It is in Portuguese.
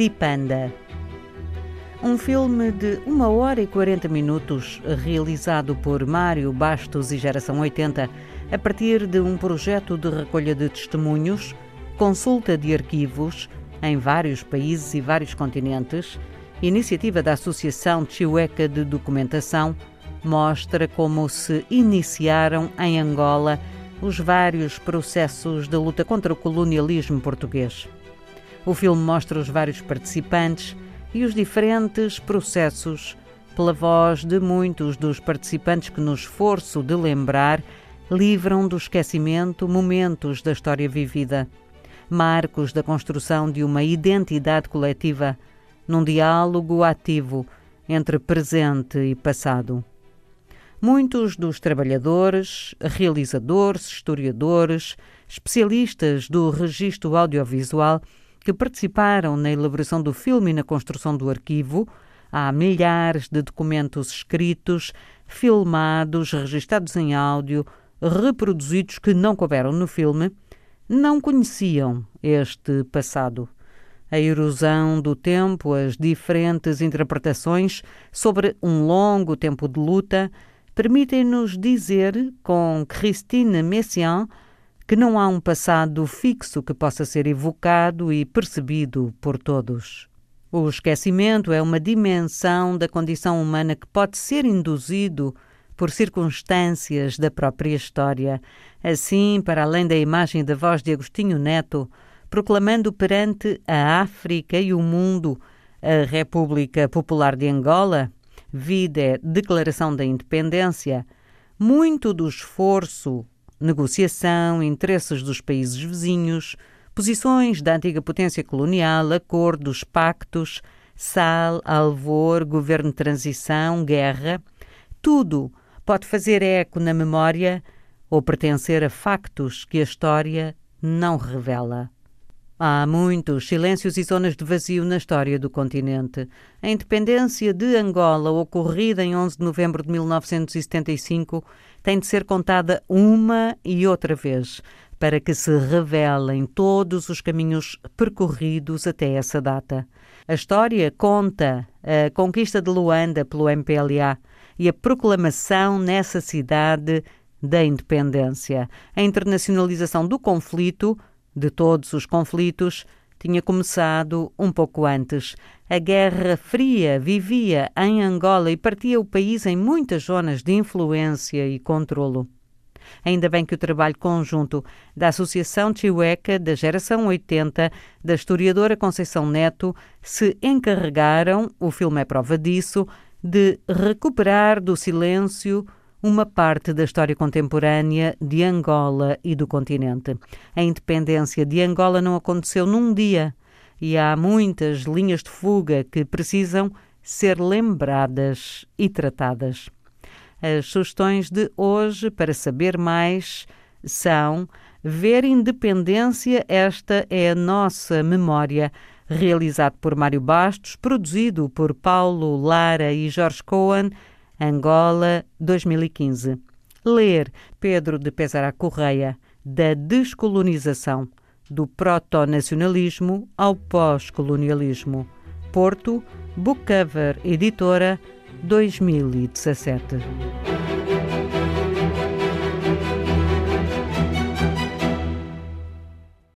Dipanda. Um filme de 1 hora e 40 minutos, realizado por Mário Bastos e Geração 80, a partir de um projeto de recolha de testemunhos, consulta de arquivos em vários países e vários continentes, iniciativa da Associação Chihueca de Documentação, mostra como se iniciaram em Angola os vários processos de luta contra o colonialismo português. O filme mostra os vários participantes e os diferentes processos pela voz de muitos dos participantes que, no esforço de lembrar, livram do esquecimento momentos da história vivida, marcos da construção de uma identidade coletiva, num diálogo ativo entre presente e passado. Muitos dos trabalhadores, realizadores, historiadores, especialistas do registro audiovisual que participaram na elaboração do filme e na construção do arquivo, há milhares de documentos escritos, filmados, registados em áudio, reproduzidos que não couberam no filme, não conheciam este passado. A erosão do tempo, as diferentes interpretações sobre um longo tempo de luta, permitem-nos dizer com Christine Messiaen que não há um passado fixo que possa ser evocado e percebido por todos. O esquecimento é uma dimensão da condição humana que pode ser induzido por circunstâncias da própria história. Assim, para além da imagem da voz de Agostinho Neto, proclamando perante a África e o mundo a República Popular de Angola, vida Declaração da Independência, muito do esforço negociação, interesses dos países vizinhos, posições da antiga potência colonial, acordos, pactos, sal, alvor, governo de transição, guerra, tudo pode fazer eco na memória ou pertencer a factos que a história não revela. Há muitos silêncios e zonas de vazio na história do continente. A independência de Angola, ocorrida em 11 de novembro de 1975, tem de ser contada uma e outra vez para que se revelem todos os caminhos percorridos até essa data. A história conta a conquista de Luanda pelo MPLA e a proclamação nessa cidade da independência, a internacionalização do conflito, de todos os conflitos, tinha começado um pouco antes. A Guerra Fria vivia em Angola e partia o país em muitas zonas de influência e controlo. Ainda bem que o trabalho conjunto da Associação Chihueca da Geração 80, da historiadora Conceição Neto, se encarregaram, o filme é prova disso, de recuperar do silêncio uma parte da história contemporânea de Angola e do continente. A independência de Angola não aconteceu num dia e há muitas linhas de fuga que precisam ser lembradas e tratadas. As sugestões de hoje para saber mais são Ver Independência, esta é a nossa memória, realizado por Mário Bastos, produzido por Paulo Lara e Jorge Cohen Angola, 2015. Ler Pedro de Pesará Correia, da descolonização, do proto-nacionalismo ao pós-colonialismo. Porto, Bookcover Editora, 2017.